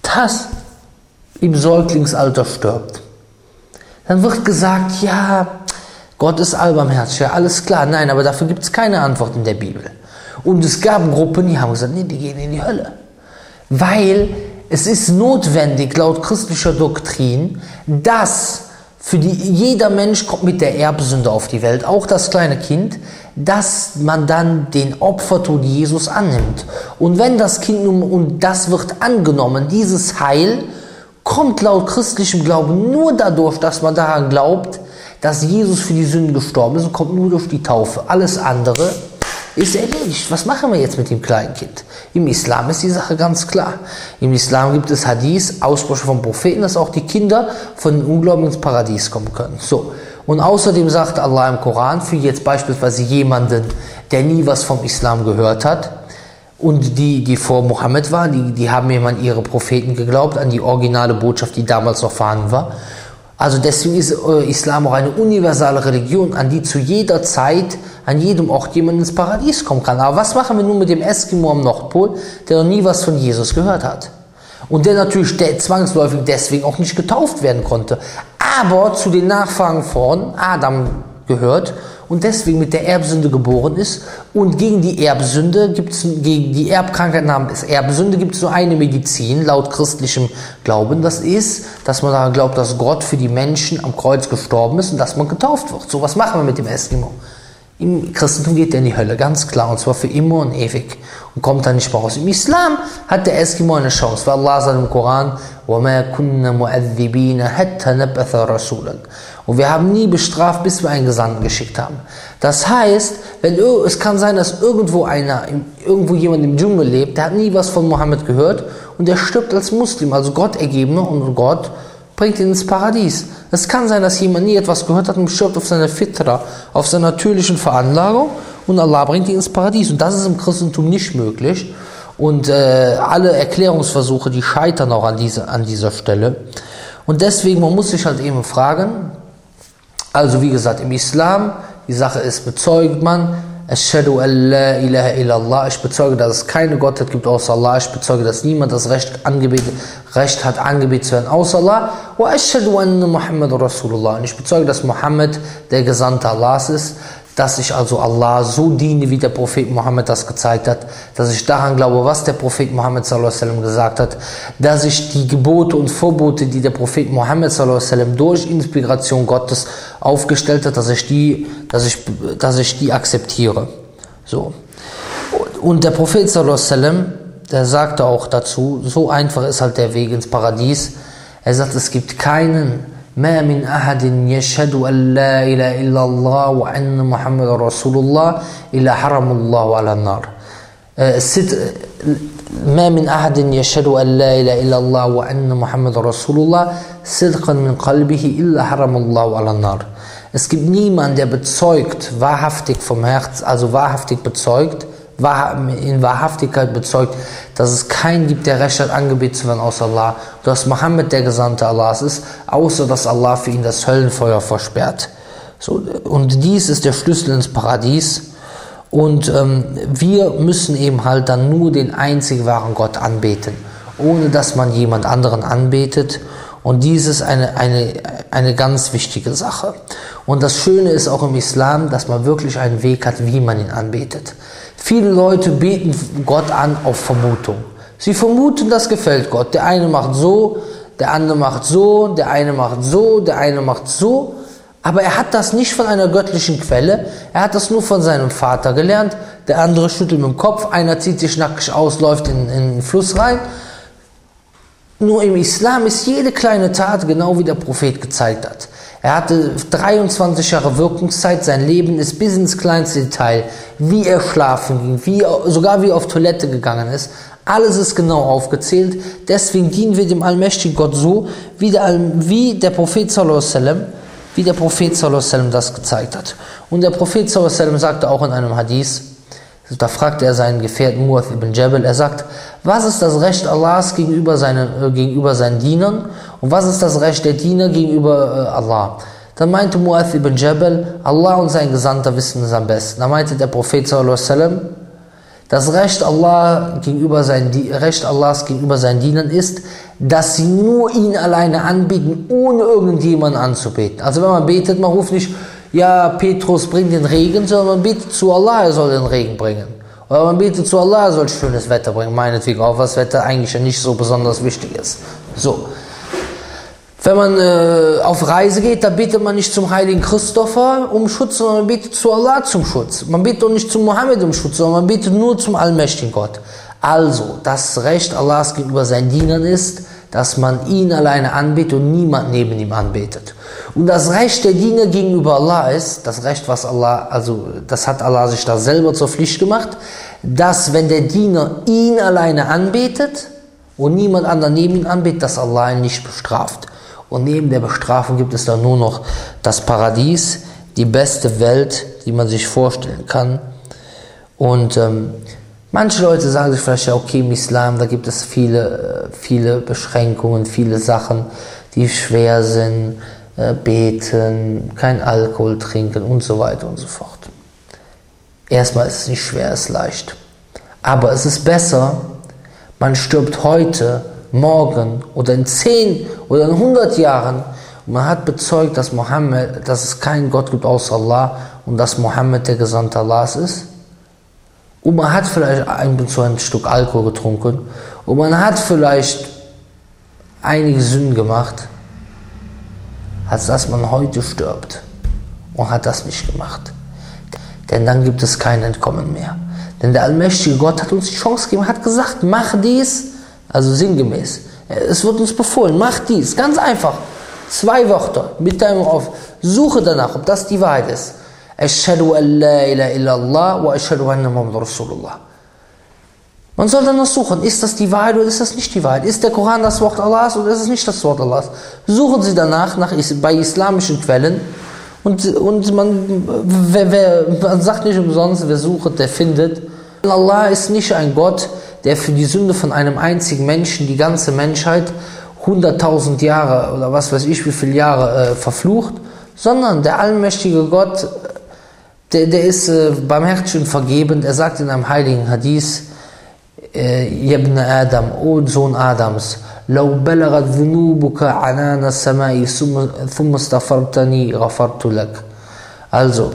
das im Säuglingsalter stirbt? Dann wird gesagt, ja, Gott ist allbarmherzig, ja, alles klar. Nein, aber dafür gibt es keine Antwort in der Bibel. Und es gab Gruppen, die haben gesagt, nee, die gehen in die Hölle. Weil es ist notwendig, laut christlicher Doktrin, dass für die, jeder Mensch kommt mit der Erbsünde auf die Welt, auch das kleine Kind, dass man dann den Opfertod Jesus annimmt. Und wenn das Kind nun, und das wird angenommen, dieses Heil kommt laut christlichem Glauben nur dadurch, dass man daran glaubt, dass Jesus für die Sünden gestorben ist und kommt nur durch die Taufe. Alles andere ist erledigt. Was machen wir jetzt mit dem kleinen Kind? Im Islam ist die Sache ganz klar. Im Islam gibt es Hadith, Aussprüche von Propheten, dass auch die Kinder von den Ungläubigen ins Paradies kommen können. So. Und außerdem sagt Allah im Koran, für jetzt beispielsweise jemanden, der nie was vom Islam gehört hat, und die, die vor Mohammed waren, die, die haben eben an ihre Propheten geglaubt, an die originale Botschaft, die damals noch vorhanden war. Also deswegen ist äh, Islam auch eine universale Religion, an die zu jeder Zeit, an jedem Ort jemand ins Paradies kommen kann. Aber was machen wir nun mit dem Eskimo am Nordpol, der noch nie was von Jesus gehört hat? Und der natürlich der zwangsläufig deswegen auch nicht getauft werden konnte. Aber zu den Nachfahren von Adam gehört und deswegen mit der Erbsünde geboren ist. Und gegen die Erbsünde gibt es, gegen die Erbkrankheit namens Erbsünde gibt es nur eine Medizin, laut christlichem Glauben. Das ist, dass man daran glaubt, dass Gott für die Menschen am Kreuz gestorben ist und dass man getauft wird. So was machen wir mit dem Eskimo. Im Christentum geht er in die Hölle, ganz klar, und zwar für immer und ewig und kommt da nicht mehr raus. Im Islam hat der Eskimo eine Chance, weil Allah sagt im Koran, وَمَا كُنَّ مُعَذِّبِينَ حَتَّى نَبْأَثَ رَسُولًا Und wir haben nie bestraft, bis wir einen Gesandten geschickt haben. Das heißt, wenn, es kann sein, dass irgendwo einer, irgendwo jemand im Dschungel lebt, der hat nie was von Mohammed gehört und der stirbt als Muslim, also Gott ergebener und Gott bringt ihn ins Paradies. Es kann sein, dass jemand nie etwas gehört hat und stirbt auf seiner Fitra, auf seiner natürlichen Veranlagung und Allah bringt ihn ins Paradies. Und das ist im Christentum nicht möglich. Und äh, alle Erklärungsversuche, die scheitern auch an, diese, an dieser Stelle. Und deswegen, man muss sich halt eben fragen, also wie gesagt, im Islam, die Sache ist, bezeugt man, Ashadu an la ilaha illallah. Ich bezeuge, dass es keine Gottheit gibt außer Allah. Ich bezeuge, dass niemand das Recht, angebetet, Recht hat, angebetet zu werden außer Allah. Und ich bezeuge, dass Muhammad der Gesandte Allahs ist dass ich also Allah so diene, wie der Prophet Mohammed das gezeigt hat, dass ich daran glaube, was der Prophet Mohammed sallam, gesagt hat, dass ich die Gebote und Verbote, die der Prophet Mohammed sallam, durch Inspiration Gottes aufgestellt hat, dass ich die, dass ich, dass ich die akzeptiere. So. Und der Prophet sallam, der sagte auch dazu, so einfach ist halt der Weg ins Paradies. Er sagt, es gibt keinen, ما من أحد يشهد أن لا إله إلا الله وأن محمد رسول الله إلا حرم الله على النار. ما من أحد يشهد أن لا إله إلا الله وأن محمد رسول الله صدقا من قلبه إلا حرم الله على النار. Es gibt niemanden, der bezeugt, wahrhaftig vom Herz, also wahrhaftig bezeugt, in Wahrhaftigkeit bezeugt, dass es keinen gibt, der Recht hat, angebetet zu werden außer Allah, dass Mohammed der Gesandte Allahs ist, außer dass Allah für ihn das Höllenfeuer versperrt. So, und dies ist der Schlüssel ins Paradies. Und ähm, wir müssen eben halt dann nur den einzig wahren Gott anbeten, ohne dass man jemand anderen anbetet. Und dies ist eine, eine, eine ganz wichtige Sache. Und das Schöne ist auch im Islam, dass man wirklich einen Weg hat, wie man ihn anbetet. Viele Leute beten Gott an auf Vermutung. Sie vermuten, das gefällt Gott. Der eine macht so, der andere macht so, der eine macht so, der eine macht so. Aber er hat das nicht von einer göttlichen Quelle, er hat das nur von seinem Vater gelernt. Der andere schüttelt mit dem Kopf, einer zieht sich nackig aus, läuft in, in den Fluss rein. Nur im Islam ist jede kleine Tat genau wie der Prophet gezeigt hat. Er hatte 23 Jahre Wirkungszeit, sein Leben ist bis ins kleinste Detail, wie er schlafen ging, wie, sogar wie er auf Toilette gegangen ist. Alles ist genau aufgezählt. Deswegen dienen wir dem allmächtigen Gott so, wie der, wie der Prophet sallam, wie der Prophet sallam das gezeigt hat. Und der Prophet sallam sagte auch in einem Hadith, da fragte er seinen Gefährten Muath ibn Jabal, er sagt, was ist das Recht Allahs gegenüber seinen, äh, gegenüber seinen Dienern und was ist das Recht der Diener gegenüber äh, Allah? Dann meinte Muath ibn Jabal, Allah und sein Gesandter wissen es am besten. Dann meinte der Prophet sallam, das Recht, Allah gegenüber seinen, Recht Allahs gegenüber seinen Dienern ist, dass sie nur ihn alleine anbieten, ohne irgendjemanden anzubeten. Also wenn man betet, man ruft nicht, ja, Petrus bringt den Regen, sondern man betet zu Allah, er soll den Regen bringen. Oder man betet zu Allah, er soll schönes Wetter bringen, meinetwegen auch, was Wetter eigentlich nicht so besonders wichtig ist. So. Wenn man äh, auf Reise geht, da betet man nicht zum heiligen Christopher um Schutz, sondern man betet zu Allah zum Schutz. Man betet auch nicht zu Mohammed um Schutz, sondern man betet nur zum allmächtigen Gott. Also, das Recht Allahs gegenüber seinen Dienern ist, dass man ihn alleine anbetet und niemand neben ihm anbetet. Und das Recht der Diener gegenüber Allah ist, das Recht, was Allah, also das hat Allah sich da selber zur Pflicht gemacht, dass wenn der Diener ihn alleine anbetet und niemand anderen neben ihm anbetet, dass Allah ihn nicht bestraft. Und neben der Bestrafung gibt es dann nur noch das Paradies, die beste Welt, die man sich vorstellen kann. Und ähm, Manche Leute sagen sich vielleicht, ja, okay, im Islam, da gibt es viele, äh, viele Beschränkungen, viele Sachen, die schwer sind, äh, beten, kein Alkohol trinken und so weiter und so fort. Erstmal ist es nicht schwer, es ist leicht. Aber es ist besser, man stirbt heute, morgen oder in 10 oder in 100 Jahren und man hat bezeugt, dass Mohammed, dass es keinen Gott gibt außer Allah und dass Mohammed der Gesandte Allahs ist und man hat vielleicht ein bis ein Stück Alkohol getrunken und man hat vielleicht einige Sünden gemacht, als dass man heute stirbt und hat das nicht gemacht. Denn dann gibt es kein Entkommen mehr. Denn der allmächtige Gott hat uns die Chance gegeben, hat gesagt, mach dies, also sinngemäß. Es wird uns befohlen, mach dies, ganz einfach. Zwei Wörter mit deinem auf, suche danach, ob das die Wahrheit ist. Ashhadu an la ilaha illallah wa ashhadu anna Muhammad Rasulullah. Man soll dann noch suchen, ist das die Wahrheit oder ist das nicht die Wahrheit? Ist der Koran das Wort Allahs oder ist es nicht das Wort Allahs? Suchen Sie danach nach, bei islamischen Quellen und, und man, wer, wer, man sagt nicht umsonst, wer sucht, der findet. Allah ist nicht ein Gott, der für die Sünde von einem einzigen Menschen die ganze Menschheit 100.000 Jahre oder was weiß ich wie viele Jahre äh, verflucht, sondern der allmächtige Gott der, der ist äh, barmherzig und vergebend. Er sagt in einem heiligen Hadith, Ibn äh, Adam, O Sohn Adams, لو بلغت ذنوبك عنان السماء ثم استغفرتني غفرت لك. Also,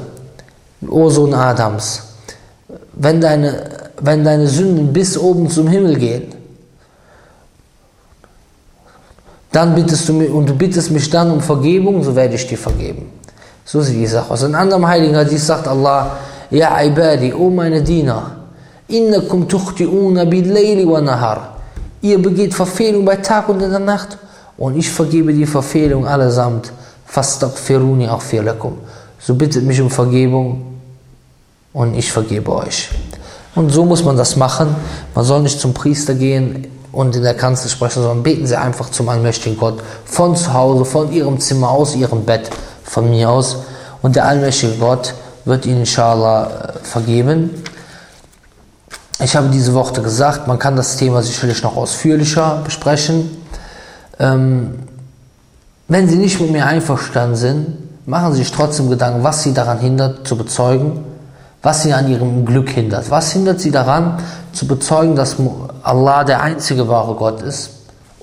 O Sohn Adams, wenn deine, wenn deine Sünden bis oben zum Himmel gehen, dann bittest du mich, und du bittest mich dann um Vergebung, so werde ich dir vergeben. So sieht die Sache aus. In anderem Heiligen Hadith sagt Allah, Ja Ibadi, O meine Diener, innakum tuchti'una bil wa nahar. Ihr begeht Verfehlung bei Tag und in der Nacht und ich vergebe die Verfehlung allesamt. Fastaghfiruni aghfir lakum. So bittet mich um Vergebung und ich vergebe euch. Und so muss man das machen. Man soll nicht zum Priester gehen und in der Kanzel sprechen, sondern beten Sie einfach zum allmächtigen Gott von zu Hause, von Ihrem Zimmer, aus Ihrem Bett von mir aus. Und der allmächtige Gott wird ihn inshallah äh, vergeben. Ich habe diese Worte gesagt, man kann das Thema sicherlich noch ausführlicher besprechen. Ähm, wenn Sie nicht mit mir einverstanden sind, machen Sie sich trotzdem Gedanken, was Sie daran hindert, zu bezeugen, was Sie an Ihrem Glück hindert. Was hindert Sie daran, zu bezeugen, dass Allah der einzige wahre Gott ist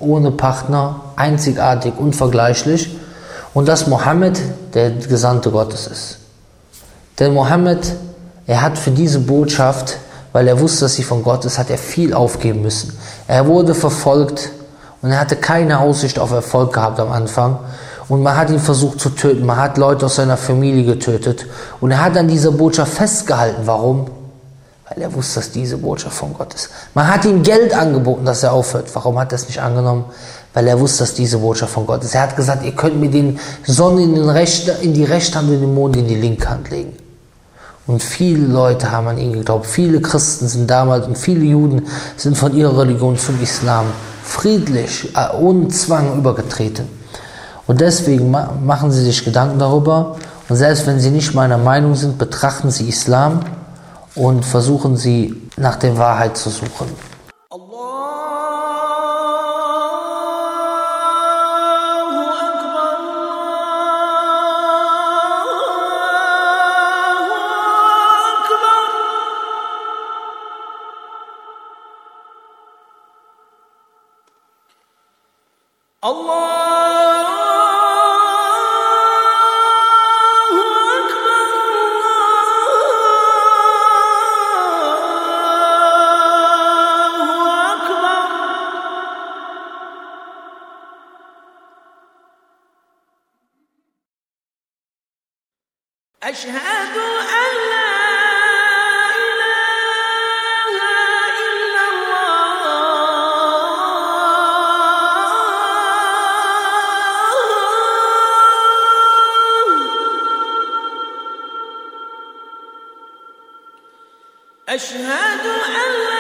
ohne Partner, einzigartig, unvergleichlich und dass Mohammed der Gesandte Gottes ist. Denn Mohammed, er hat für diese Botschaft, weil er wusste, dass sie von Gott ist, hat er viel aufgeben müssen. Er wurde verfolgt und er hatte keine Aussicht auf Erfolg gehabt am Anfang. Und man hat ihn versucht zu töten. Man hat Leute aus seiner Familie getötet. Und er hat an dieser Botschaft festgehalten. Warum? Weil er wusste, dass diese Botschaft von Gott ist. Man hat ihm Geld angeboten, dass er aufhört. Warum hat er es nicht angenommen? Weil er wusste, dass diese Botschaft von Gott ist. Er hat gesagt, ihr könnt mir den Sonne in, den rechte, in die rechte Hand und den Mond in die linke Hand legen. Und viele Leute haben an ihn geglaubt. Viele Christen sind damals und viele Juden sind von ihrer Religion zum Islam friedlich, äh, ohne Zwang übergetreten. Und deswegen machen sie sich Gedanken darüber. Und selbst wenn sie nicht meiner Meinung sind, betrachten sie Islam und versuchen sie nach der Wahrheit zu suchen. أشهد أن